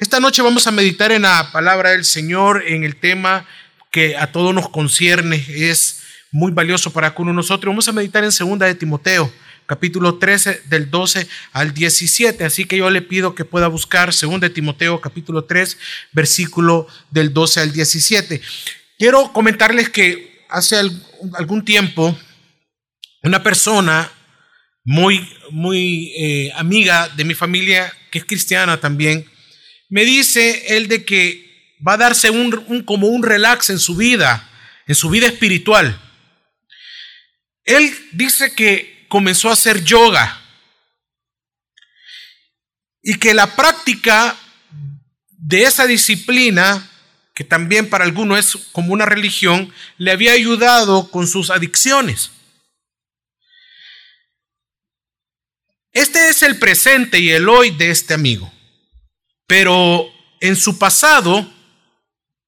Esta noche vamos a meditar en la palabra del Señor, en el tema que a todos nos concierne, es muy valioso para cada uno de nosotros. Vamos a meditar en segunda de Timoteo, capítulo 13, del 12 al 17. Así que yo le pido que pueda buscar segunda de Timoteo, capítulo 3, versículo del 12 al 17. Quiero comentarles que hace algún tiempo una persona muy, muy eh, amiga de mi familia, que es cristiana también, me dice él de que va a darse un, como un relax en su vida, en su vida espiritual. Él dice que comenzó a hacer yoga y que la práctica de esa disciplina, que también para algunos es como una religión, le había ayudado con sus adicciones. Este es el presente y el hoy de este amigo. Pero en su pasado,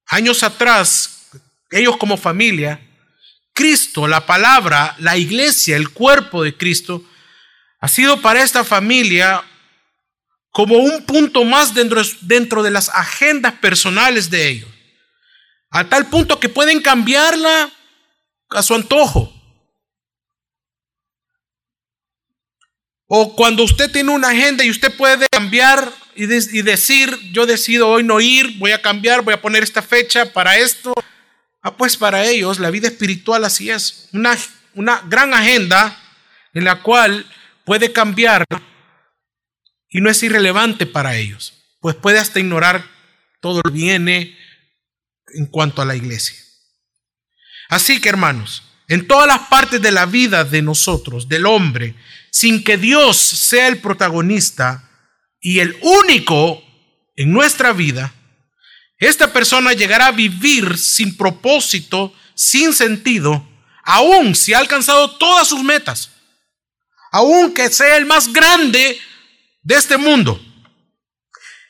años atrás, ellos como familia, Cristo, la palabra, la iglesia, el cuerpo de Cristo, ha sido para esta familia como un punto más dentro, dentro de las agendas personales de ellos. A tal punto que pueden cambiarla a su antojo. O cuando usted tiene una agenda y usted puede cambiar y, decir, yo decido hoy no ir, voy a cambiar, voy a poner esta fecha para esto. Ah, pues para ellos la vida espiritual así es, una, una gran agenda en la cual puede cambiar y no es irrelevante para ellos, pues puede hasta ignorar todo lo que viene en cuanto a la iglesia. Así que hermanos, en todas las partes de la vida de nosotros, del hombre, sin que Dios sea el protagonista y el único en nuestra vida, esta persona llegará a vivir sin propósito, sin sentido, aun si ha alcanzado todas sus metas, aun que sea el más grande de este mundo.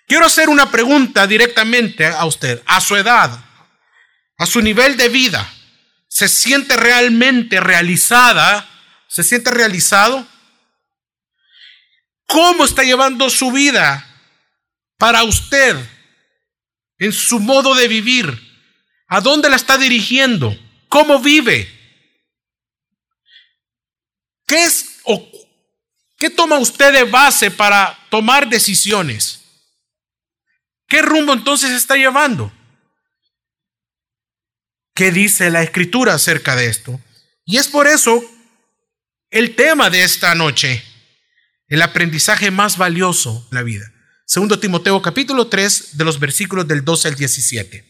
Quiero hacer una pregunta directamente a usted, a su edad, a su nivel de vida. ¿Se siente realmente realizada? ¿Se siente realizado? ¿Cómo está llevando su vida para usted en su modo de vivir? ¿A dónde la está dirigiendo? ¿Cómo vive? ¿Qué es o qué toma usted de base para tomar decisiones? ¿Qué rumbo entonces está llevando? ¿Qué dice la escritura acerca de esto? Y es por eso el tema de esta noche el aprendizaje más valioso de la vida. Segundo Timoteo capítulo 3 de los versículos del 12 al 17.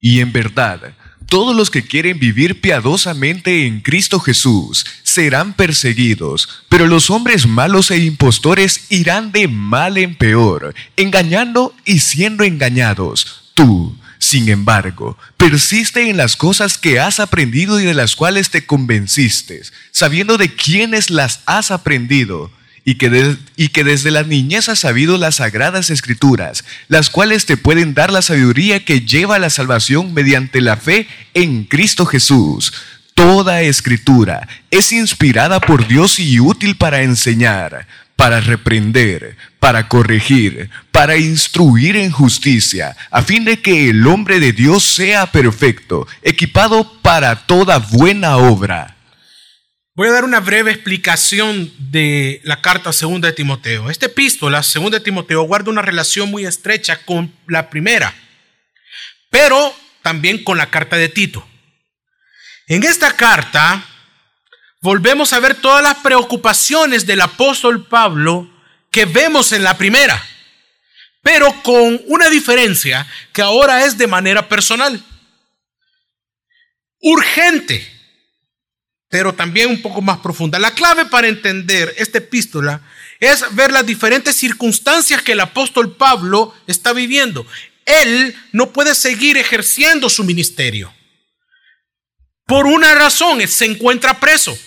Y en verdad, todos los que quieren vivir piadosamente en Cristo Jesús serán perseguidos, pero los hombres malos e impostores irán de mal en peor, engañando y siendo engañados. Tú, sin embargo, persiste en las cosas que has aprendido y de las cuales te convenciste, sabiendo de quiénes las has aprendido y que, desde la niñez has sabido las sagradas escrituras, las cuales te pueden dar la sabiduría que lleva a la salvación mediante la fe en Cristo Jesús. Toda escritura es inspirada por Dios y útil para enseñar, para reprender, para corregir, para instruir en justicia, a fin de que el hombre de Dios sea perfecto, equipado para toda buena obra. Voy a dar una breve explicación de la carta segunda de Timoteo. Esta epístola, segunda de Timoteo, guarda una relación muy estrecha con la primera, pero también con la carta de Tito. En esta carta volvemos a ver todas las preocupaciones del apóstol Pablo que vemos en la primera, pero con una diferencia que ahora es de manera personal. Urgente pero también un poco más profunda. La clave para entender esta epístola es ver las diferentes circunstancias que el apóstol Pablo está viviendo. Él no puede seguir ejerciendo su ministerio. Por una razón, se encuentra preso.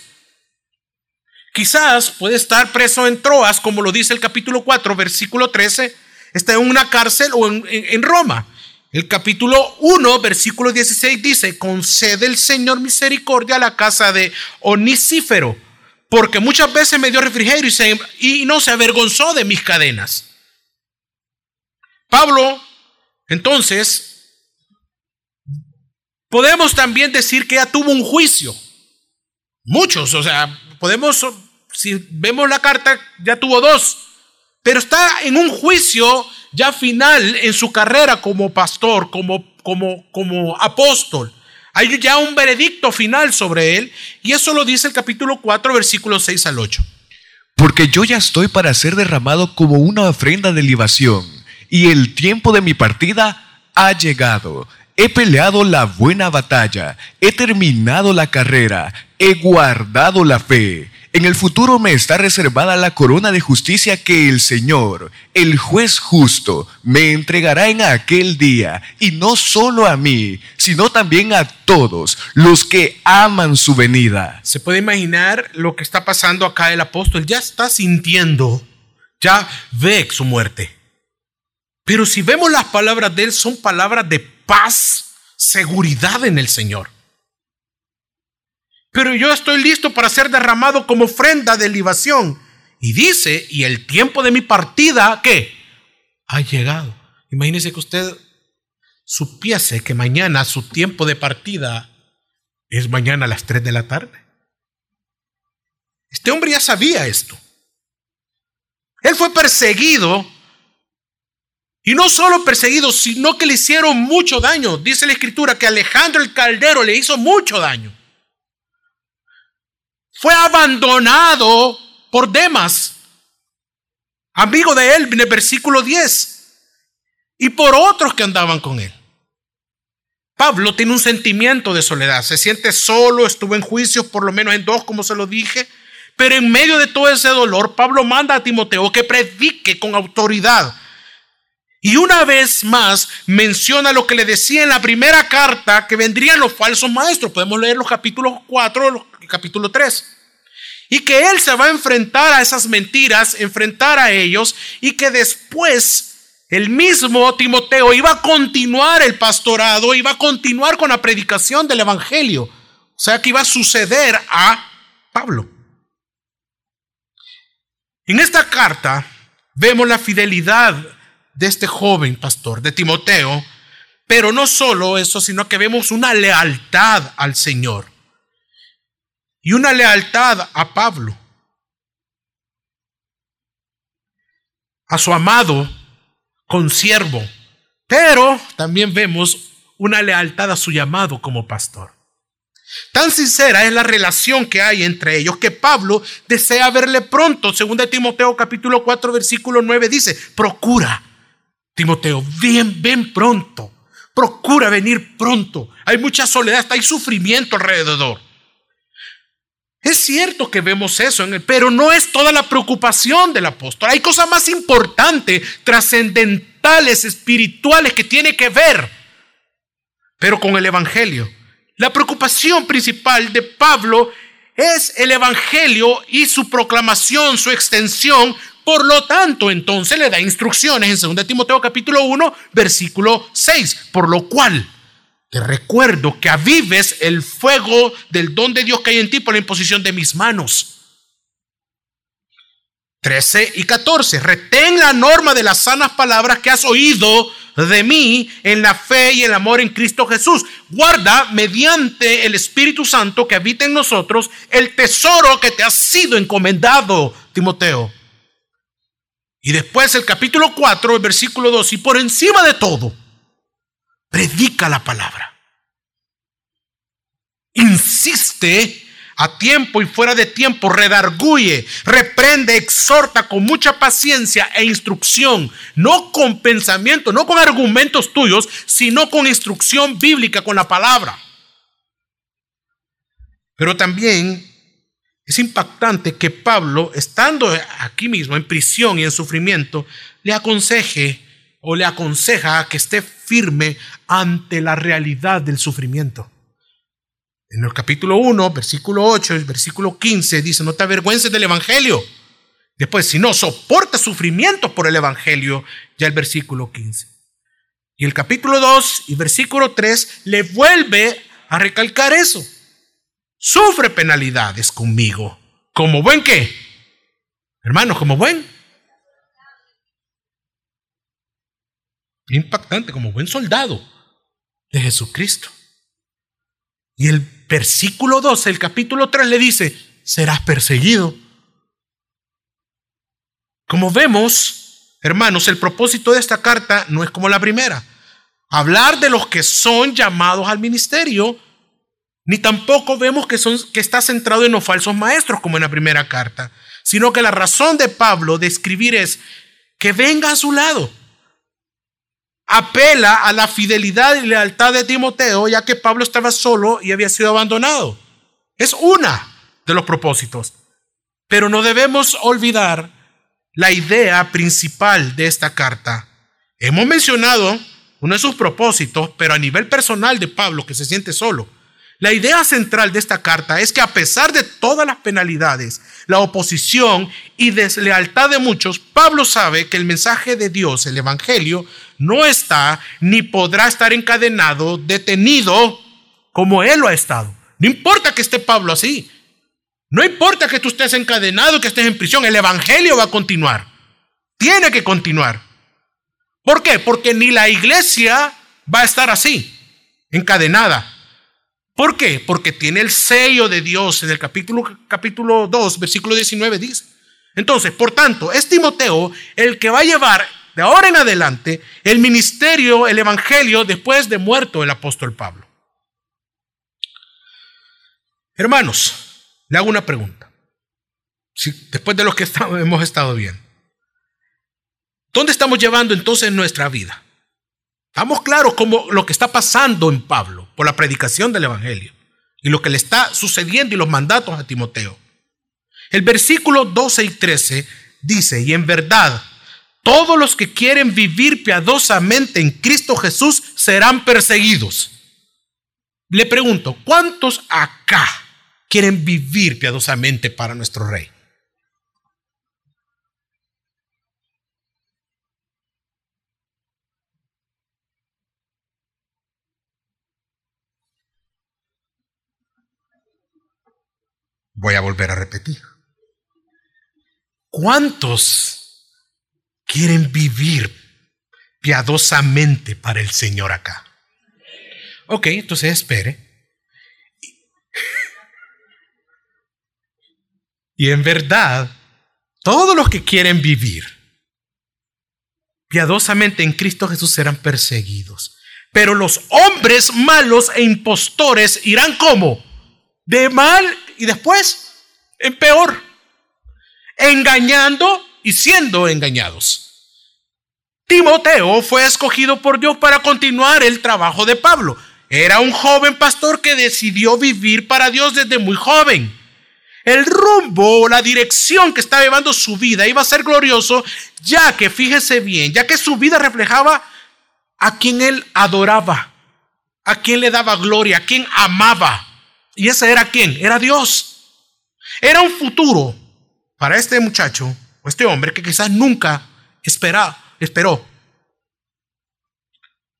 Quizás puede estar preso en Troas, como lo dice el capítulo 4, versículo 13, está en una cárcel o en, en Roma. El capítulo 1, versículo 16 dice, concede el Señor misericordia a la casa de Onisífero, porque muchas veces me dio refrigerio y, y no se avergonzó de mis cadenas. Pablo, entonces, podemos también decir que ya tuvo un juicio. Muchos, o sea, podemos, si vemos la carta, ya tuvo dos, pero está en un juicio ya final en su carrera como pastor, como, como, como apóstol. Hay ya un veredicto final sobre él y eso lo dice el capítulo 4, versículos 6 al 8. Porque yo ya estoy para ser derramado como una ofrenda de libación y el tiempo de mi partida ha llegado. He peleado la buena batalla, he terminado la carrera, he guardado la fe. En el futuro me está reservada la corona de justicia que el Señor, el juez justo, me entregará en aquel día, y no solo a mí, sino también a todos los que aman su venida. Se puede imaginar lo que está pasando acá el apóstol, ya está sintiendo, ya ve su muerte. Pero si vemos las palabras de él, son palabras de paz, seguridad en el Señor. Pero yo estoy listo para ser derramado como ofrenda de libación. Y dice, y el tiempo de mi partida, ¿qué? Ha llegado. Imagínese que usted supiese que mañana su tiempo de partida es mañana a las 3 de la tarde. Este hombre ya sabía esto. Él fue perseguido y no solo perseguido, sino que le hicieron mucho daño. Dice la escritura que Alejandro el Caldero le hizo mucho daño. Fue abandonado por Demas, amigo de él, en el versículo 10, y por otros que andaban con él. Pablo tiene un sentimiento de soledad, se siente solo, estuvo en juicios, por lo menos en dos, como se lo dije, pero en medio de todo ese dolor, Pablo manda a Timoteo que predique con autoridad y una vez más menciona lo que le decía en la primera carta, que vendrían los falsos maestros. Podemos leer los capítulos 4 y capítulo 3. Y que él se va a enfrentar a esas mentiras, enfrentar a ellos, y que después el mismo Timoteo iba a continuar el pastorado, iba a continuar con la predicación del Evangelio. O sea que iba a suceder a Pablo. En esta carta vemos la fidelidad de este joven pastor, de Timoteo, pero no solo eso, sino que vemos una lealtad al Señor y una lealtad a Pablo, a su amado consiervo, pero también vemos una lealtad a su llamado como pastor. Tan sincera es la relación que hay entre ellos que Pablo desea verle pronto. Según de Timoteo capítulo 4 versículo 9 dice, procura Timoteo, ven, ven pronto. Procura venir pronto. Hay mucha soledad, hay sufrimiento alrededor. Es cierto que vemos eso, en pero no es toda la preocupación del apóstol. Hay cosas más importantes, trascendentales, espirituales que tiene que ver, pero con el Evangelio. La preocupación principal de Pablo es el Evangelio y su proclamación, su extensión por lo tanto, entonces le da instrucciones en 2 Timoteo capítulo 1, versículo 6, por lo cual te recuerdo que avives el fuego del don de Dios que hay en ti por la imposición de mis manos. 13 y 14. Retén la norma de las sanas palabras que has oído de mí en la fe y el amor en Cristo Jesús. Guarda mediante el Espíritu Santo que habita en nosotros el tesoro que te ha sido encomendado, Timoteo. Y después el capítulo 4, el versículo 2, y por encima de todo, predica la palabra. Insiste a tiempo y fuera de tiempo, redarguye, reprende, exhorta con mucha paciencia e instrucción, no con pensamiento, no con argumentos tuyos, sino con instrucción bíblica, con la palabra. Pero también es impactante que Pablo, estando aquí mismo en prisión y en sufrimiento, le aconseje o le aconseja que esté firme ante la realidad del sufrimiento. En el capítulo 1, versículo 8, el versículo 15 dice, no te avergüences del Evangelio. Después, si no soporta sufrimiento por el Evangelio, ya el versículo 15. Y el capítulo 2 y versículo 3 le vuelve a recalcar eso sufre penalidades conmigo. ¿Como buen qué? Hermanos, como buen. Impactante, como buen soldado de Jesucristo. Y el versículo 12, el capítulo 3 le dice, serás perseguido. Como vemos, hermanos, el propósito de esta carta no es como la primera. Hablar de los que son llamados al ministerio, ni tampoco vemos que, son, que está centrado en los falsos maestros como en la primera carta, sino que la razón de Pablo de escribir es que venga a su lado. Apela a la fidelidad y lealtad de Timoteo, ya que Pablo estaba solo y había sido abandonado. Es una de los propósitos. Pero no debemos olvidar la idea principal de esta carta. Hemos mencionado uno de sus propósitos, pero a nivel personal de Pablo, que se siente solo. La idea central de esta carta es que a pesar de todas las penalidades, la oposición y deslealtad de muchos, Pablo sabe que el mensaje de Dios, el Evangelio, no está ni podrá estar encadenado, detenido como él lo ha estado. No importa que esté Pablo así. No importa que tú estés encadenado, que estés en prisión, el Evangelio va a continuar. Tiene que continuar. ¿Por qué? Porque ni la iglesia va a estar así, encadenada. ¿Por qué? Porque tiene el sello de Dios en el capítulo, capítulo 2, versículo 19 dice. Entonces, por tanto, es Timoteo el que va a llevar de ahora en adelante el ministerio, el evangelio, después de muerto el apóstol Pablo. Hermanos, le hago una pregunta. Después de lo que hemos estado bien. ¿Dónde estamos llevando entonces nuestra vida? Estamos claros como lo que está pasando en Pablo por la predicación del Evangelio y lo que le está sucediendo y los mandatos a Timoteo. El versículo 12 y 13 dice, y en verdad, todos los que quieren vivir piadosamente en Cristo Jesús serán perseguidos. Le pregunto, ¿cuántos acá quieren vivir piadosamente para nuestro rey. Voy a volver a repetir. ¿Cuántos quieren vivir piadosamente para el Señor acá? Ok, entonces espere. Y en verdad, todos los que quieren vivir piadosamente en Cristo Jesús serán perseguidos. Pero los hombres malos e impostores irán como? De mal y después en peor. Engañando y siendo engañados. Timoteo fue escogido por Dios para continuar el trabajo de Pablo. Era un joven pastor que decidió vivir para Dios desde muy joven el rumbo o la dirección que estaba llevando su vida iba a ser glorioso, ya que, fíjese bien, ya que su vida reflejaba a quien él adoraba, a quien le daba gloria, a quien amaba. ¿Y ese era quién? Era Dios. Era un futuro para este muchacho o este hombre que quizás nunca espera, esperó.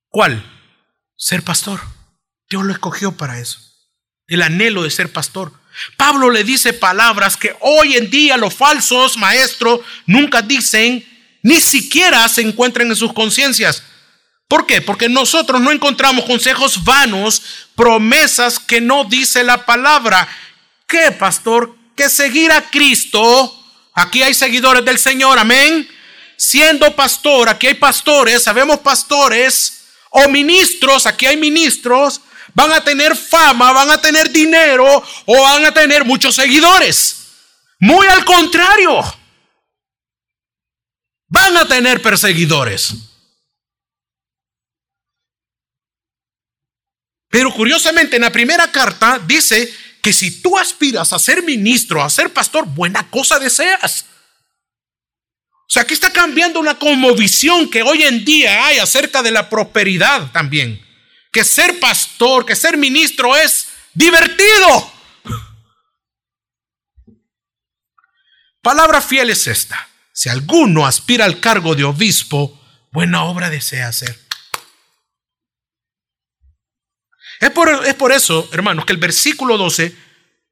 ¿Cuál? Ser pastor. Dios lo escogió para eso. El anhelo de ser pastor. Pablo le dice palabras que hoy en día los falsos maestros nunca dicen, ni siquiera se encuentran en sus conciencias. ¿Por qué? Porque nosotros no encontramos consejos vanos, promesas que no dice la palabra. ¿Qué, pastor? Que seguir a Cristo. Aquí hay seguidores del Señor, amén. Siendo pastor, aquí hay pastores, sabemos pastores o ministros, aquí hay ministros van a tener fama, van a tener dinero o van a tener muchos seguidores. Muy al contrario, van a tener perseguidores. Pero curiosamente en la primera carta dice que si tú aspiras a ser ministro, a ser pastor, buena cosa deseas. O sea, aquí está cambiando una como visión que hoy en día hay acerca de la prosperidad también que ser pastor, que ser ministro es divertido. Palabra fiel es esta. Si alguno aspira al cargo de obispo, buena obra desea hacer. Es por, es por eso, hermanos, que el versículo 12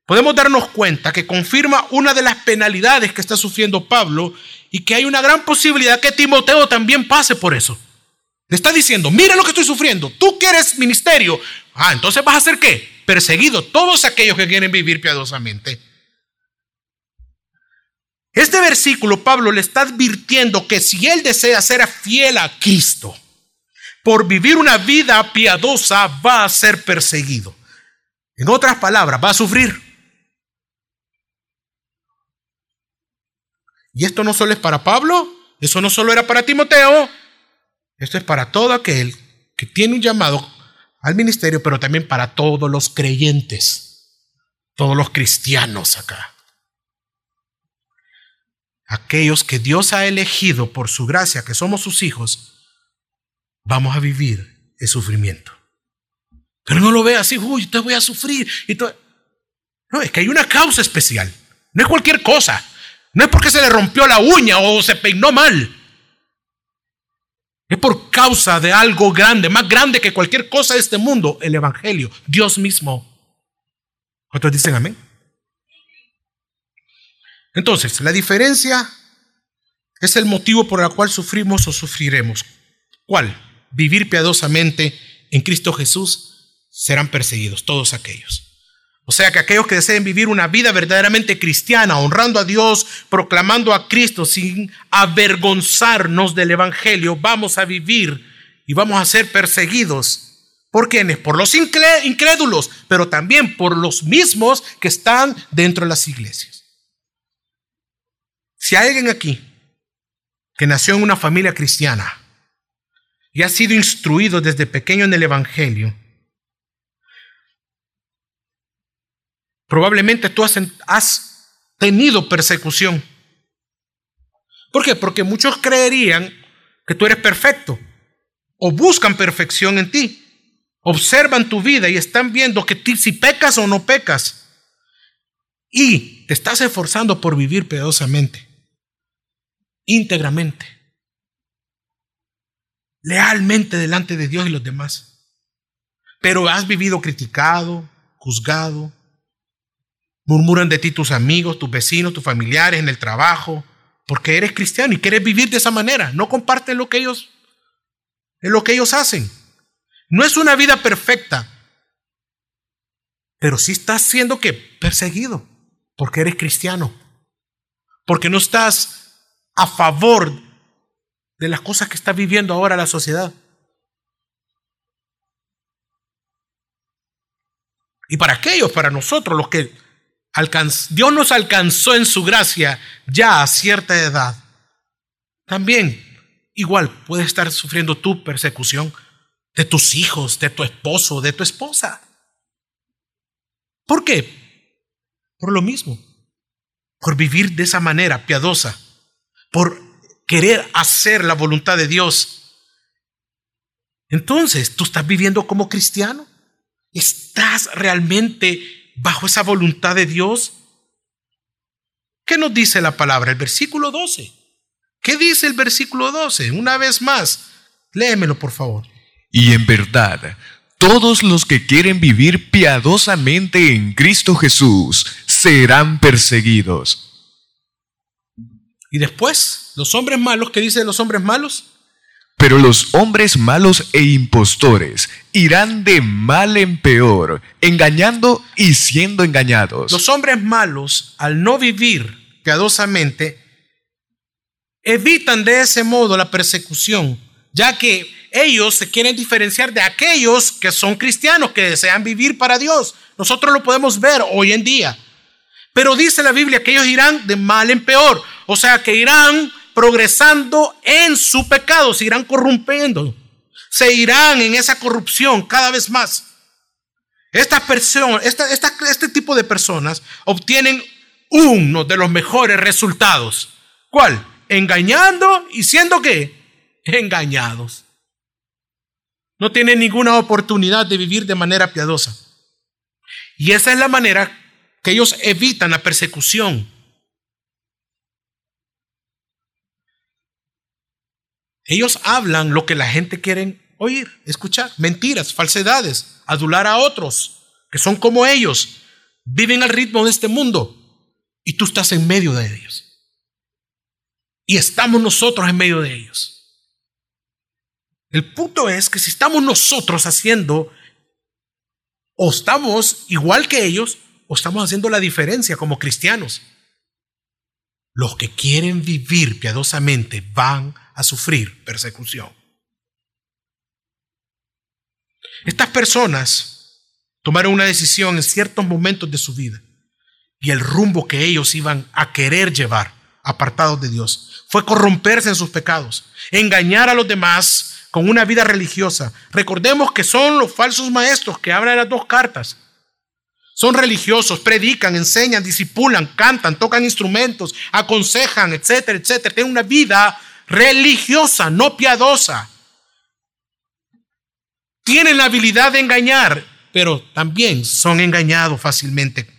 podemos darnos cuenta que confirma una de las penalidades que está sufriendo Pablo y que hay una gran posibilidad que Timoteo también pase por eso. Le está diciendo, mira lo que estoy sufriendo. Tú quieres ministerio. Ah, entonces vas a ser qué? Perseguido. Todos aquellos que quieren vivir piadosamente. Este versículo Pablo le está advirtiendo que si él desea ser fiel a Cristo, por vivir una vida piadosa va a ser perseguido. En otras palabras, va a sufrir. Y esto no solo es para Pablo, eso no solo era para Timoteo, esto es para todo aquel que tiene un llamado al ministerio, pero también para todos los creyentes, todos los cristianos acá. Aquellos que Dios ha elegido por su gracia, que somos sus hijos, vamos a vivir el sufrimiento. Pero no lo vea así, uy, te voy a sufrir. No, es que hay una causa especial. No es cualquier cosa. No es porque se le rompió la uña o se peinó mal. Es por causa de algo grande, más grande que cualquier cosa de este mundo, el Evangelio, Dios mismo. ¿Cuántos dicen amén? Entonces, la diferencia es el motivo por el cual sufrimos o sufriremos. ¿Cuál? Vivir piadosamente en Cristo Jesús serán perseguidos, todos aquellos. O sea que aquellos que deseen vivir una vida verdaderamente cristiana, honrando a Dios, proclamando a Cristo sin avergonzarnos del Evangelio, vamos a vivir y vamos a ser perseguidos. ¿Por quiénes? Por los incrédulos, pero también por los mismos que están dentro de las iglesias. Si hay alguien aquí que nació en una familia cristiana y ha sido instruido desde pequeño en el Evangelio, Probablemente tú has, tenido persecución. ¿Por qué? Porque muchos creerían que tú eres perfecto o buscan perfección en ti. Observan tu vida y están viendo que si pecas o no pecas. Y te estás esforzando por vivir piadosamente, íntegramente, lealmente delante de Dios y los demás. Pero has vivido criticado, juzgado, Murmuran de ti tus amigos, tus vecinos, tus familiares en el trabajo, porque eres cristiano y quieres vivir de esa manera. No comparten lo que ellos, lo que ellos hacen. No es una vida perfecta, pero sí estás siendo que perseguido porque eres cristiano, porque no estás a favor de las cosas que está viviendo ahora la sociedad. Y para aquellos, para nosotros, los que Dios nos alcanzó en su gracia ya a cierta edad. También, igual, puedes estar sufriendo tu persecución de tus hijos, de tu esposo, de tu esposa. ¿Por qué? Por lo mismo. Por vivir de esa manera piadosa. Por querer hacer la voluntad de Dios. Entonces, ¿tú estás viviendo como cristiano? ¿Estás realmente bajo esa voluntad de Dios? ¿Qué nos dice la palabra? El versículo 12. ¿Qué dice el versículo 12? Una vez más, léemelo por favor. Y en verdad, todos los que quieren vivir piadosamente en Cristo Jesús serán perseguidos. Y después, los hombres malos, ¿qué dice los hombres malos? Pero los hombres malos e impostores irán de mal en peor, engañando y siendo engañados. Los hombres malos, al no vivir piadosamente, evitan de ese modo la persecución, ya que ellos se quieren diferenciar de aquellos que son cristianos, que desean vivir para Dios. Nosotros lo podemos ver hoy en día. Pero dice la Biblia que ellos irán de mal en peor, o sea que irán progresando en su pecado, se irán corrompiendo, se irán en esa corrupción cada vez más. Estas personas, este tipo de personas obtienen uno de los mejores resultados. ¿Cuál? Engañando y siendo qué? Engañados. No tienen ninguna oportunidad de vivir de manera piadosa. Y esa es la manera que ellos evitan la persecución Ellos hablan lo que la gente quiere oír, escuchar, mentiras, falsedades, adular a otros que son como ellos, viven al ritmo de este mundo y tú estás en medio de ellos. Y estamos nosotros en medio de ellos. El punto es que si estamos nosotros haciendo, o estamos igual que ellos, o estamos haciendo la diferencia como cristianos. Los que quieren vivir piadosamente van a sufrir persecución. Estas personas tomaron una decisión en ciertos momentos de su vida y el rumbo que ellos iban a querer llevar, apartados de Dios, fue corromperse en sus pecados, engañar a los demás con una vida religiosa. Recordemos que son los falsos maestros que hablan las dos cartas. Son religiosos, predican, enseñan, disipulan, cantan, tocan instrumentos, aconsejan, etcétera, etcétera. Tienen una vida religiosa, no piadosa. Tienen la habilidad de engañar, pero también son engañados fácilmente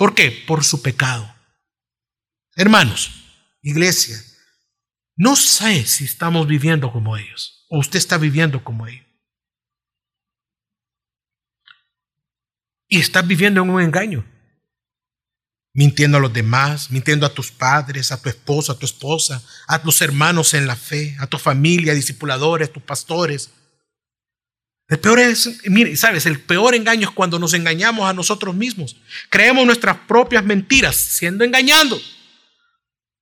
¿Por qué? Por su pecado. Hermanos, iglesia, no sé si estamos viviendo como ellos o usted está viviendo como ellos. Y estás viviendo en un engaño. Mintiendo a los demás, mintiendo a tus padres, a tu esposo, a tu esposa, a tus hermanos en la fe, a tu familia, discipuladores, tus pastores. El peor es, mire, sabes, el peor engaño es cuando nos engañamos a nosotros mismos. Creemos nuestras propias mentiras, siendo engañando.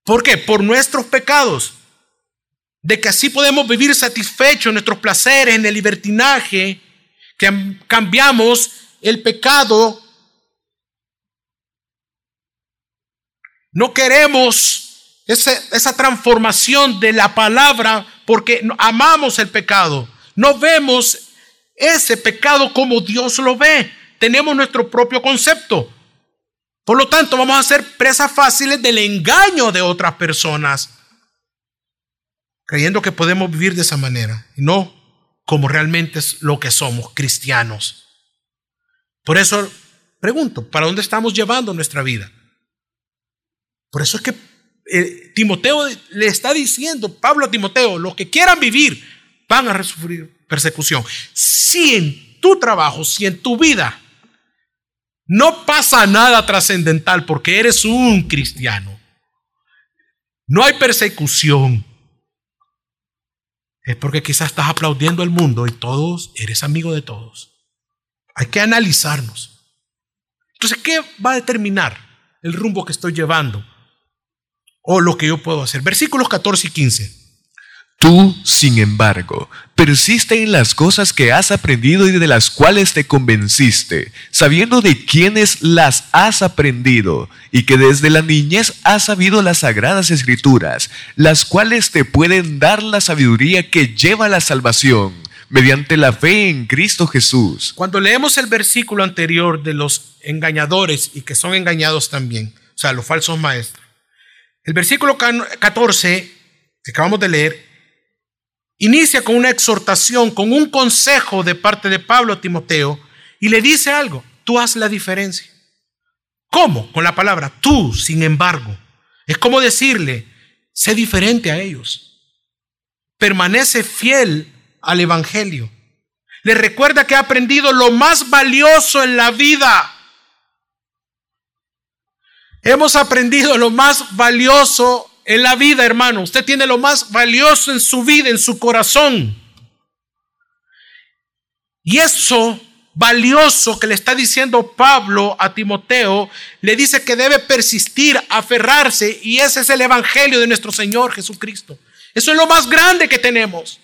¿Por qué? Por nuestros pecados. De que así podemos vivir satisfechos en nuestros placeres, en el libertinaje, que cambiamos el pecado. No queremos esa, transformación de la palabra porque amamos el pecado. No vemos ese pecado como Dios lo ve. Tenemos nuestro propio concepto. Por lo tanto, vamos a ser presas fáciles del engaño de otras personas, creyendo que podemos vivir de esa manera y no como realmente es lo que somos, cristianos. Por eso pregunto, ¿para dónde estamos llevando nuestra vida? Por eso es que eh, Timoteo le está diciendo, Pablo a Timoteo, los que quieran vivir van a sufrir persecución. Si en tu trabajo, si en tu vida no pasa nada trascendental porque eres un cristiano, no hay persecución, es porque quizás estás aplaudiendo al mundo y todos, eres amigo de todos. Hay que analizarnos. Entonces, ¿qué va a determinar el rumbo que estoy llevando? O lo que yo puedo hacer. Versículos 14 y 15. Tú, sin embargo, persiste en las cosas que has aprendido y de las cuales te convenciste, sabiendo de quiénes las has aprendido y que desde la niñez has sabido las sagradas escrituras, las cuales te pueden dar la sabiduría que lleva a la salvación mediante la fe en Cristo Jesús. Cuando leemos el versículo anterior de los engañadores y que son engañados también, o sea, los falsos maestros, el versículo 14 que acabamos de leer inicia con una exhortación, con un consejo de parte de Pablo a Timoteo y le dice algo, tú haz la diferencia. ¿Cómo? Con la palabra, tú, sin embargo. Es como decirle, sé diferente a ellos. Permanece fiel al Evangelio. Le recuerda que ha aprendido lo más valioso en la vida. Hemos aprendido lo más valioso en la vida, hermano. Usted tiene lo más valioso en su vida, en su corazón. Y eso valioso que le está diciendo Pablo a Timoteo, le dice que debe persistir, aferrarse, y ese es el Evangelio de nuestro Señor Jesucristo. Eso es lo más grande que tenemos.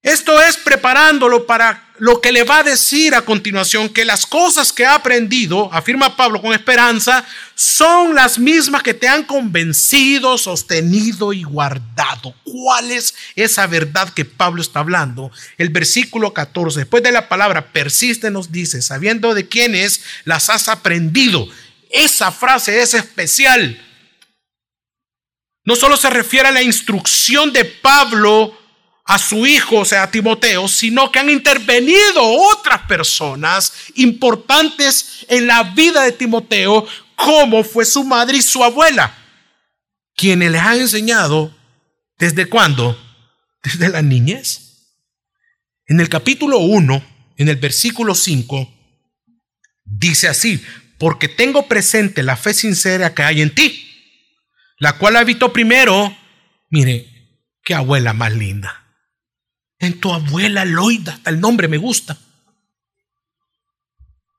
Esto es preparándolo para lo que le va a decir a continuación, que las cosas que ha aprendido, afirma Pablo con esperanza, son las mismas que te han convencido, sostenido y guardado. ¿Cuál es esa verdad que Pablo está hablando? El versículo 14, después de la palabra persiste, nos dice, sabiendo de quiénes las has aprendido. Esa frase es especial. No solo se refiere a la instrucción de Pablo a su hijo, o sea, a Timoteo, sino que han intervenido otras personas importantes en la vida de Timoteo, como fue su madre y su abuela, quienes les han enseñado desde cuándo? Desde la niñez. En el capítulo 1, en el versículo 5, dice así, porque tengo presente la fe sincera que hay en ti, la cual habitó primero, mire, Qué abuela más linda. En tu abuela Loida, hasta el nombre me gusta.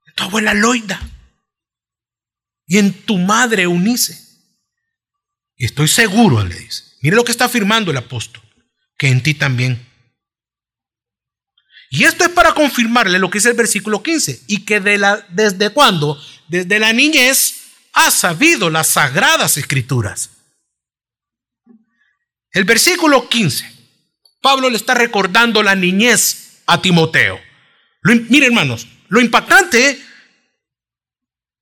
En tu abuela Loida. Y en tu madre Eunice. Y estoy seguro, le dice. Mire lo que está afirmando el apóstol. Que en ti también. Y esto es para confirmarle lo que dice el versículo 15. Y que de la, desde cuándo? Desde la niñez ha sabido las sagradas escrituras. El versículo 15 Pablo le está recordando la niñez a Timoteo. Mire, hermanos, lo impactante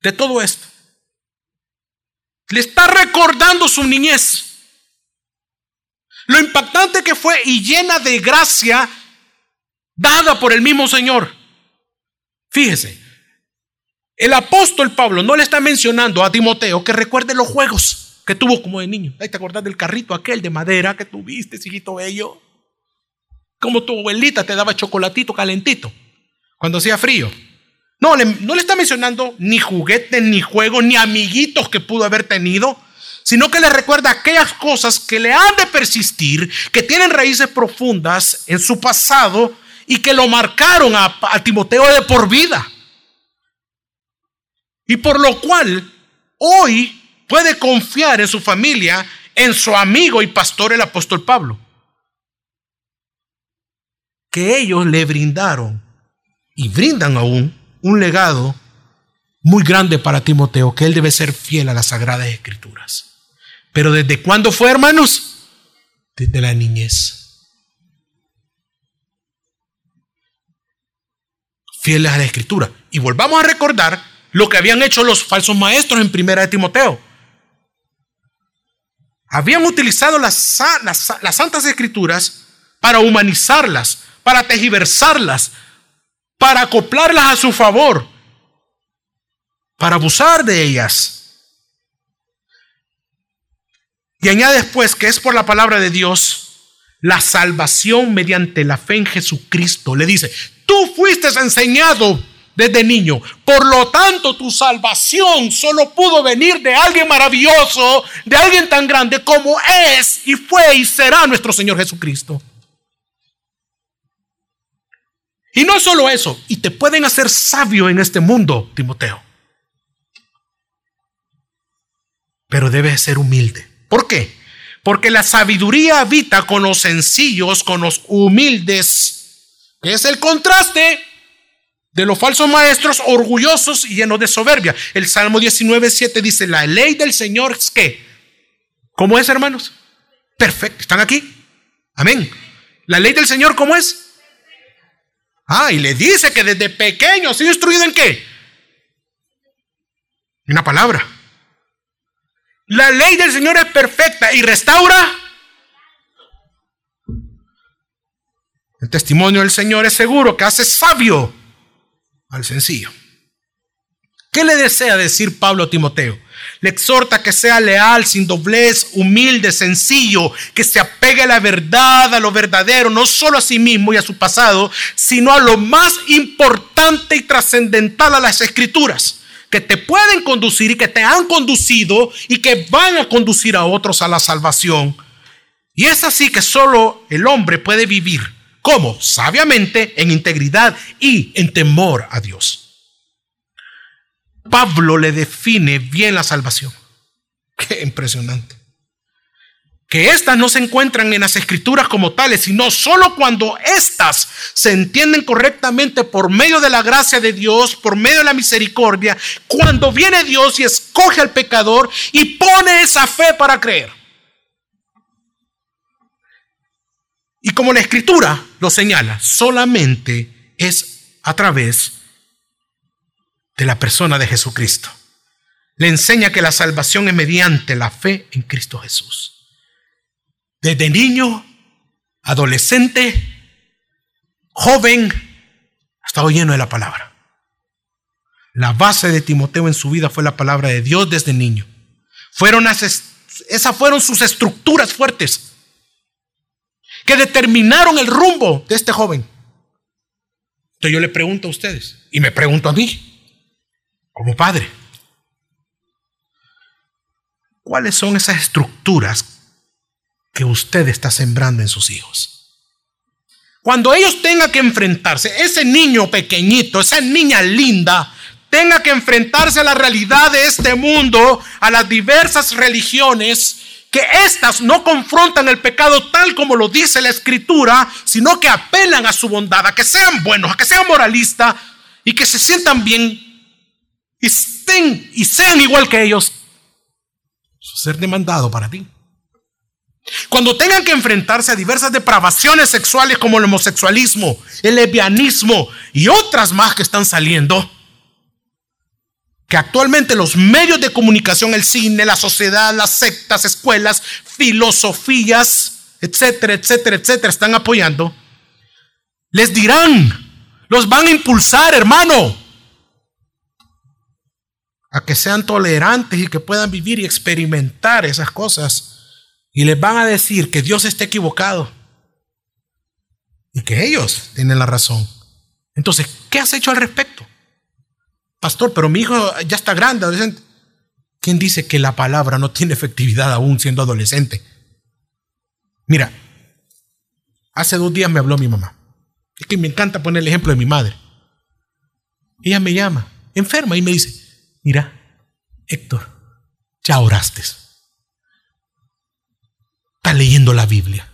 de todo esto. Le está recordando su niñez. Lo impactante que fue y llena de gracia dada por el mismo Señor. Fíjese, el apóstol Pablo no le está mencionando a Timoteo que recuerde los juegos que tuvo como de niño. ¿Te acordás del carrito aquel de madera que tuviste, hijito bello? Como tu abuelita te daba chocolatito calentito cuando hacía frío. No, no le está mencionando ni juguetes, ni juegos, ni amiguitos que pudo haber tenido, sino que le recuerda aquellas cosas que le han de persistir, que tienen raíces profundas en su pasado y que lo marcaron a, a Timoteo de por vida. Y por lo cual hoy puede confiar en su familia, en su amigo y pastor el apóstol Pablo que ellos le brindaron y brindan aún un legado muy grande para Timoteo, que él debe ser fiel a las sagradas escrituras. Pero ¿desde cuándo fue, hermanos? Desde la niñez. Fieles a la escritura. Y volvamos a recordar lo que habían hecho los falsos maestros en primera de Timoteo. Habían utilizado las, las, las santas escrituras para humanizarlas, para tejiversarlas, para acoplarlas a su favor, para abusar de ellas. Y añade después que es por la palabra de Dios la salvación mediante la fe en Jesucristo. Le dice, tú fuiste enseñado desde niño, por lo tanto tu salvación solo pudo venir de alguien maravilloso, de alguien tan grande como es y fue y será nuestro Señor Jesucristo. Y no solo eso, y te pueden hacer sabio en este mundo, Timoteo. Pero debes ser humilde. ¿Por qué? Porque la sabiduría habita con los sencillos, con los humildes, es el contraste de los falsos maestros orgullosos y llenos de soberbia. El Salmo 19, 7 dice, la ley del Señor es que, ¿cómo es, hermanos? Perfecto, ¿están aquí? Amén. La ley del Señor, ¿cómo es? Ah, y le dice que desde pequeño ha sido instruido en qué? Una palabra. La ley del Señor es perfecta y restaura. El testimonio del Señor es seguro que hace sabio al sencillo. ¿Qué le desea decir Pablo a Timoteo? Le exhorta que sea leal, sin doblez, humilde, sencillo, que se apegue a la verdad, a lo verdadero, no solo a sí mismo y a su pasado, sino a lo más importante y trascendental a las escrituras, que te pueden conducir y que te han conducido y que van a conducir a otros a la salvación. Y es así que solo el hombre puede vivir. ¿Cómo? Sabiamente, en integridad y en temor a Dios. Pablo le define bien la salvación. Qué impresionante. Que éstas no se encuentran en las escrituras como tales, sino solo cuando éstas se entienden correctamente por medio de la gracia de Dios, por medio de la misericordia, cuando viene Dios y escoge al pecador y pone esa fe para creer. Y como la escritura lo señala, solamente es a través de la persona de Jesucristo. Le enseña que la salvación es mediante la fe en Cristo Jesús. Desde niño, adolescente, joven, ha estado lleno de la palabra. La base de Timoteo en su vida fue la palabra de Dios desde niño. Fueron esas fueron sus estructuras fuertes que determinaron el rumbo de este joven. Entonces yo le pregunto a ustedes y me pregunto a mí, como padre. ¿Cuáles son esas estructuras que usted está sembrando en sus hijos. Cuando ellos tengan que enfrentarse, ese niño pequeñito, esa niña linda, tenga que enfrentarse a la realidad de este mundo, a las diversas religiones, que éstas no confrontan el pecado tal como lo dice la escritura, sino que apelan a su bondad, a que sean buenos, a que sean moralistas y que se sientan bien estén y sean igual que ellos. ser demandado para ti. Cuando tengan que enfrentarse a diversas depravaciones sexuales como el homosexualismo, el lesbianismo y otras más que están saliendo, que actualmente los medios de comunicación, el cine, la sociedad, las sectas, escuelas, filosofías, etcétera, etcétera, etcétera, están apoyando, les dirán, los van a impulsar, hermano, a que sean tolerantes y que puedan vivir y experimentar esas cosas. Y les van a decir que Dios está equivocado y que ellos tienen la razón. Entonces, ¿qué has hecho al respecto? Pastor, pero mi hijo ya está grande, adolescente. ¿Quién dice que la palabra no tiene efectividad aún siendo adolescente? Mira, hace dos días me habló mi mamá. Es que me encanta poner el ejemplo de mi madre. Ella me llama, enferma, y me dice, mira, Héctor, ya oraste. Estás leyendo la Biblia.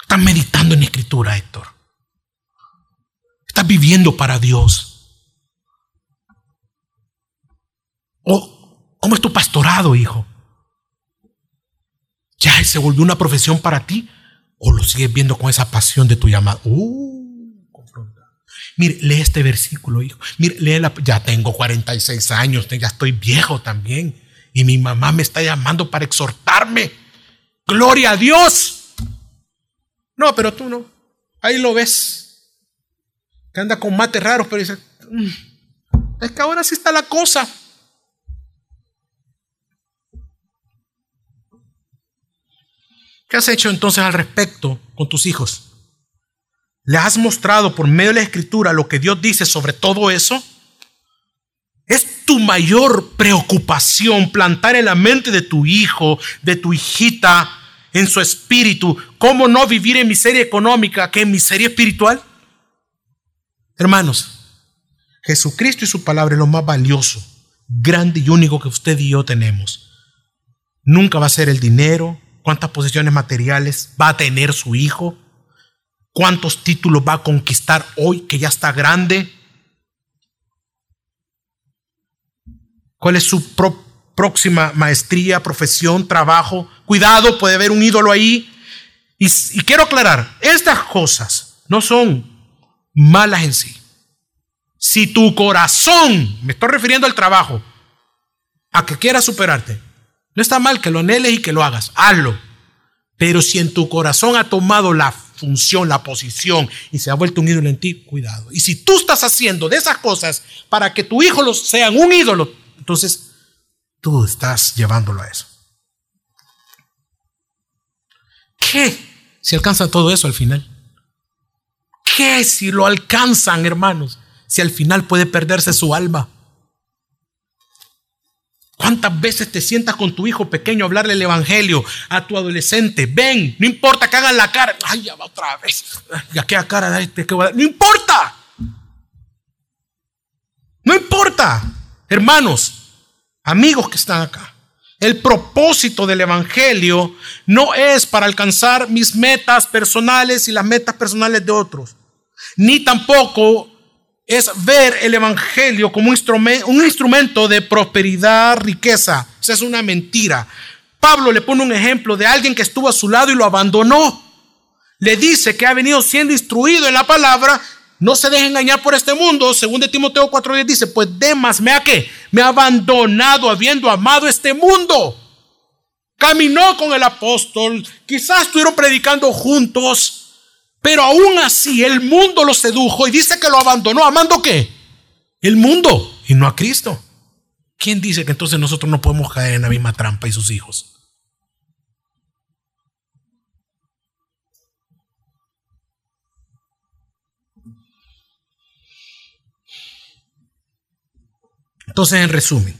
Estás meditando en escritura, Héctor. Estás viviendo para Dios. ¿O cómo es tu pastorado, hijo? ¿Ya se volvió una profesión para ti? ¿O lo sigues viendo con esa pasión de tu llamado? Uh, Mire, lee este versículo, hijo. Mire, lee la, ya tengo 46 años, ya estoy viejo también. Y mi mamá me está llamando para exhortarme. Gloria a Dios. No, pero tú no. Ahí lo ves que anda con mates raros, pero dice, mm, es que ahora sí está la cosa. ¿Qué has hecho entonces al respecto con tus hijos? ¿Le has mostrado por medio de la escritura lo que Dios dice sobre todo eso? ¿Es tu mayor preocupación plantar en la mente de tu hijo, de tu hijita, en su espíritu, cómo no vivir en miseria económica que en miseria espiritual? Hermanos, Jesucristo y su palabra es lo más valioso, grande y único que usted y yo tenemos. Nunca va a ser el dinero, cuántas posesiones materiales va a tener su hijo, cuántos títulos va a conquistar hoy que ya está grande, cuál es su próxima maestría, profesión, trabajo. Cuidado, puede haber un ídolo ahí. Y, quiero aclarar, estas cosas no son malas en sí. Si tu corazón, me estoy refiriendo al trabajo, a que quieras superarte, no está mal que lo anheles y que lo hagas, hazlo. Pero si en tu corazón ha tomado la función, la posición y se ha vuelto un ídolo en ti, cuidado. Y si tú estás haciendo de esas cosas para que tu hijo sean un ídolo, entonces tú estás llevándolo a eso. ¿Qué si alcanza todo eso al final? qué si lo alcanzan, hermanos? Si al final puede perderse su alma. ¿Cuántas veces te sientas con tu hijo pequeño a hablarle el evangelio a tu adolescente? Ven, no importa que hagan la cara. Ay, ya va otra vez. Ya queda cara de este que va No importa. No importa. Hermanos, amigos que están acá. El propósito del Evangelio no es para alcanzar mis metas personales y las metas personales de otros ni tampoco es ver el Evangelio como un instrumento, de prosperidad, riqueza. Esa es una mentira. Pablo le pone un ejemplo de alguien que estuvo a su lado y lo abandonó. Le dice que ha venido siendo instruido en la palabra. No se deje engañar por este mundo. Según de Timoteo 4.10 dice, pues Demas me ha que me ha abandonado habiendo amado este mundo. Caminó con el apóstol. Quizás estuvieron predicando juntos. Pero aún así el mundo lo sedujo y dice que lo abandonó. ¿Amando qué? El mundo y no a Cristo. ¿Quién dice que entonces nosotros no podemos caer en la misma trampa y sus hijos? Entonces, en resumen,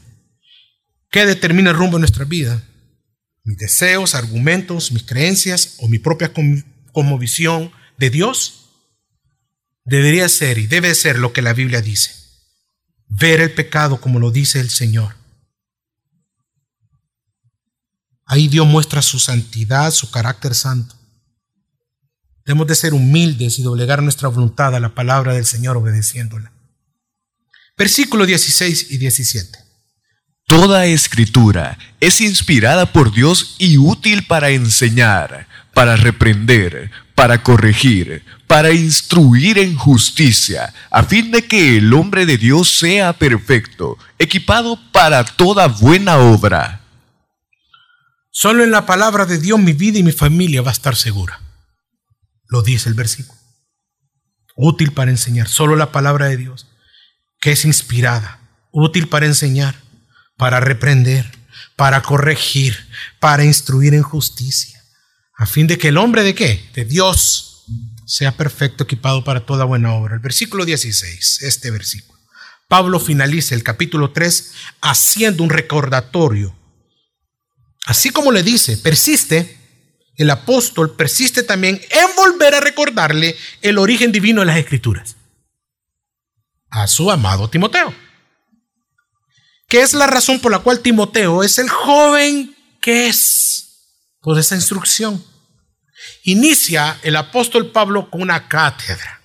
¿qué determina el rumbo de nuestra vida? mis deseos, argumentos, mis creencias o mi propia visión de Dios, debería ser y debe ser lo que la Biblia dice. Ver el pecado como lo dice el Señor. Ahí Dios muestra su santidad, su carácter santo. Debemos de ser humildes y doblegar nuestra voluntad a la palabra del Señor obedeciéndola. Versículo 16 y 17. Toda escritura es inspirada por Dios y útil para enseñar, para reprender, para corregir, para instruir en justicia, a fin de que el hombre de Dios sea perfecto, equipado para toda buena obra. Solo en la palabra de Dios mi vida y mi familia va a estar segura. Lo dice el versículo. Útil para enseñar. Solo la palabra de Dios, que es inspirada, útil para enseñar, para reprender, para corregir, para instruir en justicia, a fin de que el hombre de qué? De Dios sea perfecto, equipado para toda buena obra. El versículo 16, este versículo. Pablo finaliza el capítulo 3 haciendo un recordatorio. Así como le dice, persiste, el apóstol persiste también en volver a recordarle el origen divino de las escrituras a su amado Timoteo. Que es la razón por la cual Timoteo es el joven que es por esa instrucción. Inicia el apóstol Pablo con una cátedra,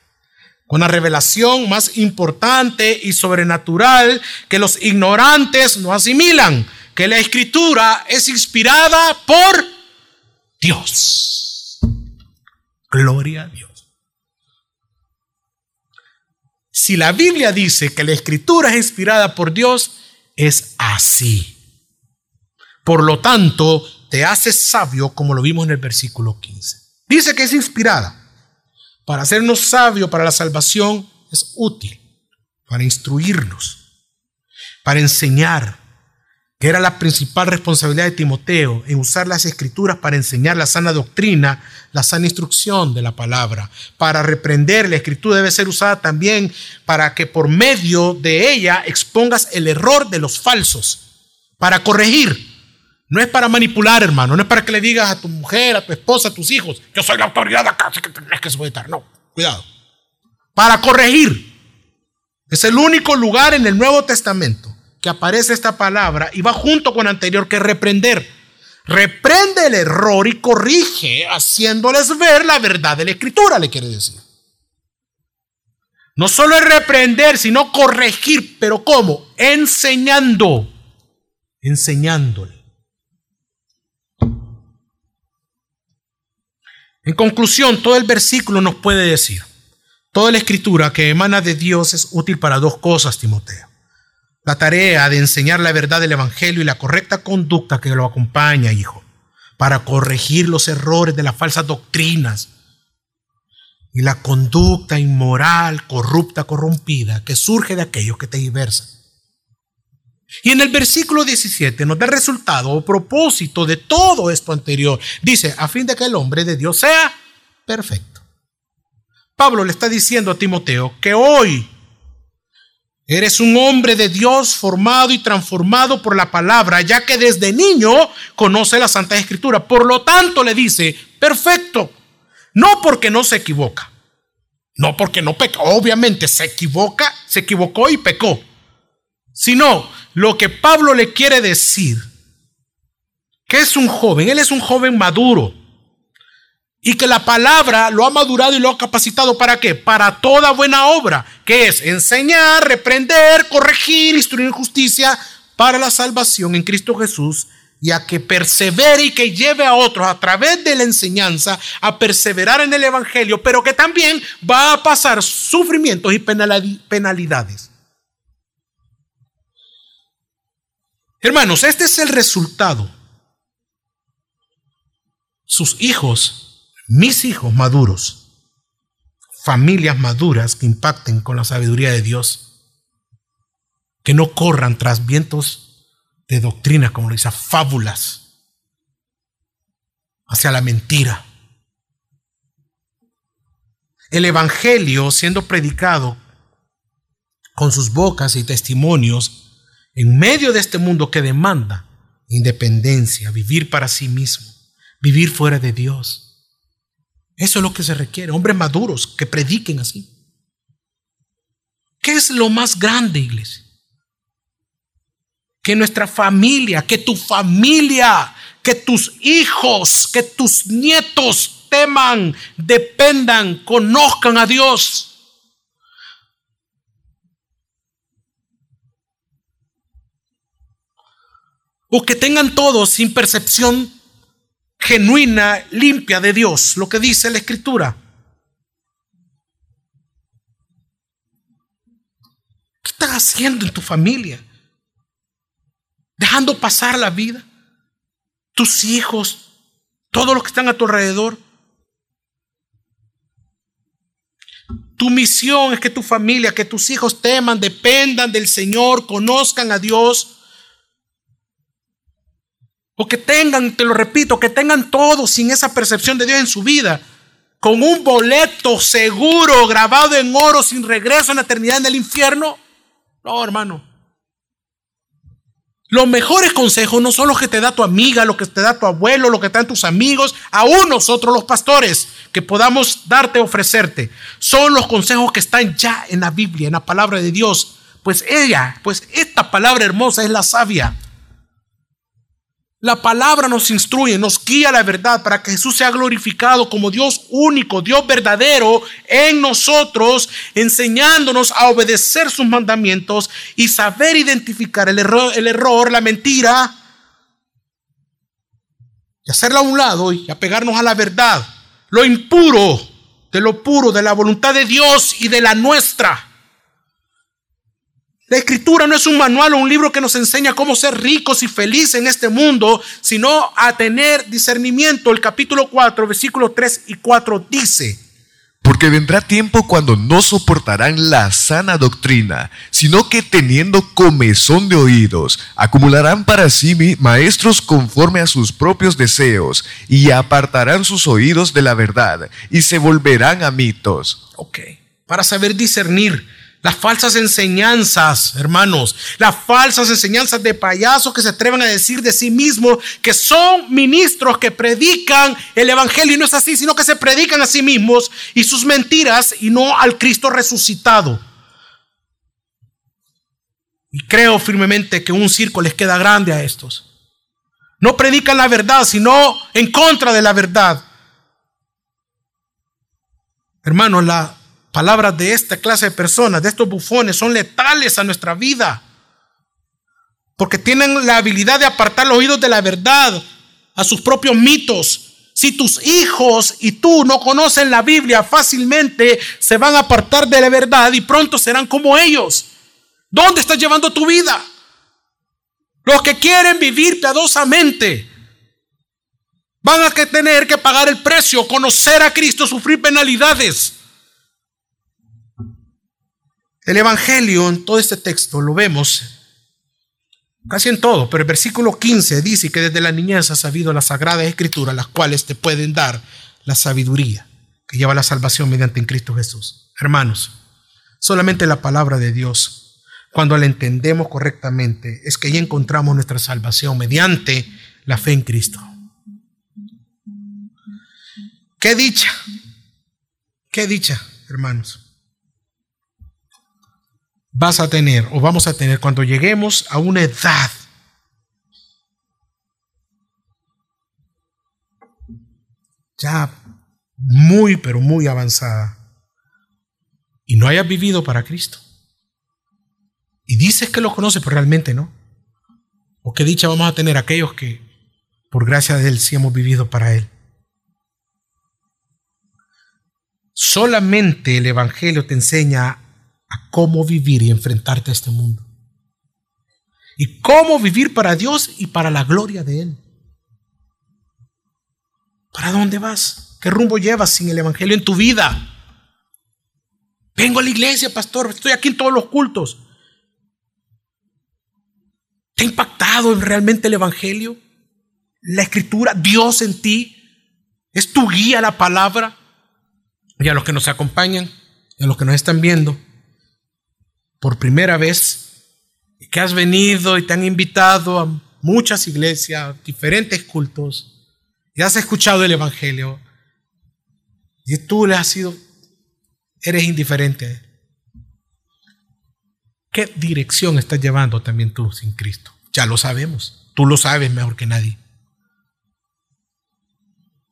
con una revelación más importante y sobrenatural que los ignorantes no asimilan, que la escritura es inspirada por Dios. Gloria a Dios. Si la Biblia dice que la escritura es inspirada por Dios, es así. Por lo tanto, te haces sabio como lo vimos en el versículo 15. Dice que es inspirada. Para hacernos sabio para la salvación es útil, para instruirnos, para enseñar, era la principal responsabilidad de Timoteo en usar las escrituras para enseñar la sana doctrina, la sana instrucción de la palabra. Para reprender, la escritura debe ser usada también para que por medio de ella expongas el error de los falsos, para corregir. No es para manipular, hermano, no es para que le digas a tu mujer, a tu esposa, a tus hijos, yo soy la autoridad acá, así que tenés que sujetar. No, cuidado. Para corregir. Es el único lugar en el Nuevo Testamento que aparece esta palabra y va junto con anterior que reprender. Reprende el error y corrige haciéndoles ver la verdad de la escritura, le quiere decir. No solo es reprender, sino corregir, pero ¿cómo? Enseñando, enseñándole. En conclusión, todo el versículo nos puede decir, toda la escritura que emana de Dios es útil para dos cosas, Timoteo la tarea de enseñar la verdad del Evangelio y la correcta conducta que lo acompaña, hijo, para corregir los errores de las falsas doctrinas y la conducta inmoral, corrupta, corrompida que surge de aquellos que te diversan. Y en el versículo 17 nos da resultado o propósito de todo esto anterior. Dice, a fin de que el hombre de Dios sea perfecto. Pablo le está diciendo a Timoteo que hoy Eres un hombre de Dios formado y transformado por la palabra, ya que desde niño conoce la Santa Escritura. Por lo tanto, le dice, perfecto. No porque no se equivoca. No porque no peca. Obviamente se equivoca, se equivocó y pecó. Sino lo que Pablo le quiere decir, que es un joven, él es un joven maduro y que la palabra lo ha madurado y lo ha capacitado para qué? Para toda buena obra, que es enseñar, reprender, corregir, instruir en justicia para la salvación en Cristo Jesús y a que persevere y que lleve a otros a través de la enseñanza a perseverar en el Evangelio, pero que también va a pasar sufrimientos y penalidades. Hermanos, este es el resultado. Sus hijos mis hijos maduros, familias maduras que impacten con la sabiduría de Dios, que no corran tras vientos de doctrina, como lo dice, fábulas, hacia la mentira. El Evangelio siendo predicado con sus bocas y testimonios en medio de este mundo que demanda independencia, vivir para sí mismo, vivir fuera de Dios. Eso es lo que se requiere, hombres maduros que prediquen así. ¿Qué es lo más grande, iglesia? Que nuestra familia, que tu familia, que tus hijos, que tus nietos teman, dependan, conozcan a Dios. O que tengan todos sin percepción genuina, limpia de Dios, lo que dice la Escritura. ¿Qué estás haciendo en tu familia? Dejando pasar la vida. Tus hijos, todos los que están a tu alrededor. Tu misión es que tu familia, que tus hijos teman, dependan del Señor, conozcan a Dios o que tengan, te lo repito, que tengan todo sin esa percepción de Dios en su vida. Con un boleto seguro, grabado en oro, sin regreso en la eternidad en el infierno. No, hermano. Los mejores consejos no son los que te da tu amiga, los que te da tu abuelo, los que te dan tus amigos, aún nosotros los pastores, que podamos darte, ofrecerte. Son los consejos que están ya en la Biblia, en la palabra de Dios. Pues ella, pues esta palabra hermosa es la sabia. La palabra nos instruye, nos guía a la verdad para que Jesús sea glorificado como Dios único, Dios verdadero en nosotros, enseñándonos a obedecer sus mandamientos y saber identificar el error, el error la mentira, y hacerla a un lado y apegarnos a la verdad, lo impuro de lo puro, de la voluntad de Dios y de la nuestra. La escritura no es un manual o un libro que nos enseña cómo ser ricos y felices en este mundo, sino a tener discernimiento. El capítulo 4, versículos 3 y 4 dice, porque vendrá tiempo cuando no soportarán la sana doctrina, sino que teniendo comezón de oídos, acumularán para sí maestros conforme a sus propios deseos, y apartarán sus oídos de la verdad, y se volverán a mitos. Ok, para saber discernir las falsas enseñanzas, hermanos, las falsas enseñanzas de payasos que se atreven a decir de sí mismos que son ministros que predican el Evangelio y no es así, sino que se predican a sí mismos y sus mentiras y no al Cristo resucitado. Y creo firmemente que un circo les queda grande a estos. No predican la verdad, sino en contra de la verdad. Hermanos, la Palabras de esta clase de personas, de estos bufones, son letales a nuestra vida. Porque tienen la habilidad de apartar los oídos de la verdad a sus propios mitos. Si tus hijos y tú no conocen la Biblia, fácilmente se van a apartar de la verdad y pronto serán como ellos. ¿Dónde estás llevando tu vida? Los que quieren vivir piadosamente van a tener que pagar el precio, conocer a Cristo, sufrir penalidades. El Evangelio en todo este texto lo vemos casi en todo, pero el versículo 15 dice que desde la niñez has sabido las sagradas escrituras, las cuales te pueden dar la sabiduría que lleva la salvación mediante en Cristo Jesús. Hermanos, solamente la palabra de Dios, cuando la entendemos correctamente, es que ahí encontramos nuestra salvación mediante la fe en Cristo. Qué dicha, qué dicha, hermanos vas a tener o vamos a tener cuando lleguemos a una edad ya muy, pero muy avanzada y no hayas vivido para Cristo. Y dices que lo conoces, pero realmente no. O qué dicha vamos a tener aquellos que, por gracia de Él, sí hemos vivido para Él. Solamente el Evangelio te enseña cómo vivir y enfrentarte a este mundo. Y cómo vivir para Dios y para la gloria de Él. ¿Para dónde vas? ¿Qué rumbo llevas sin el Evangelio en tu vida? Vengo a la iglesia, pastor, estoy aquí en todos los cultos. ¿Te ha impactado realmente el Evangelio? La escritura, Dios en ti. ¿Es tu guía la palabra? Y a los que nos acompañan, y a los que nos están viendo, por primera vez, que has venido y te han invitado a muchas iglesias, diferentes cultos, y has escuchado el Evangelio, y tú le has sido, eres indiferente. ¿Qué dirección estás llevando también tú sin Cristo? Ya lo sabemos, tú lo sabes mejor que nadie.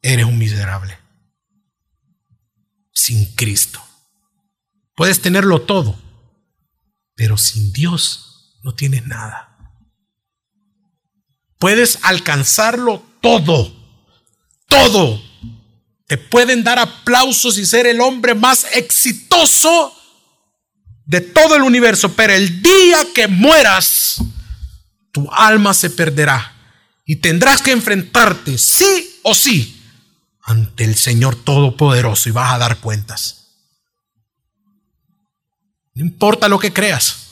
Eres un miserable. Sin Cristo. Puedes tenerlo todo, pero sin Dios no tienes nada. Puedes alcanzarlo todo, todo. Te pueden dar aplausos y ser el hombre más exitoso de todo el universo, pero el día que mueras, tu alma se perderá y tendrás que enfrentarte, sí o sí, ante el Señor Todopoderoso y vas a dar cuentas. No importa lo que creas,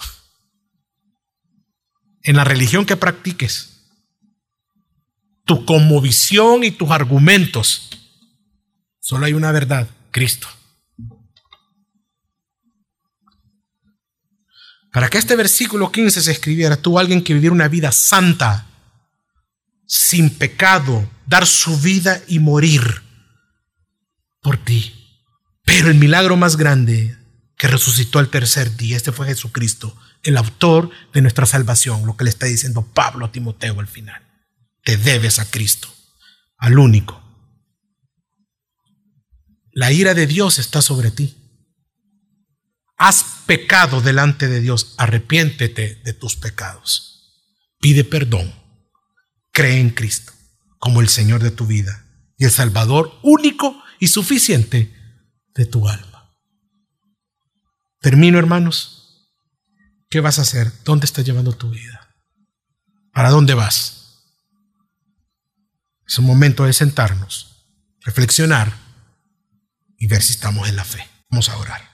en la religión que practiques, tu conmovisión y tus argumentos, solo hay una verdad, Cristo. Para que este versículo 15 se escribiera, tuvo alguien que viviera una vida santa, sin pecado, dar su vida y morir por ti. Pero el milagro más grande que resucitó al tercer día, este fue Jesucristo, el autor de nuestra salvación, lo que le está diciendo Pablo a Timoteo al final. Te debes a Cristo, al único. La ira de Dios está sobre ti. Has pecado delante de Dios, arrepiéntete de tus pecados. Pide perdón. Cree en Cristo como el Señor de tu vida y el Salvador único y suficiente de tu alma. Termino, hermanos. ¿Qué vas a hacer? ¿Dónde estás llevando tu vida? ¿Para dónde vas? Es un momento de sentarnos, reflexionar y ver si estamos en la fe. Vamos a orar.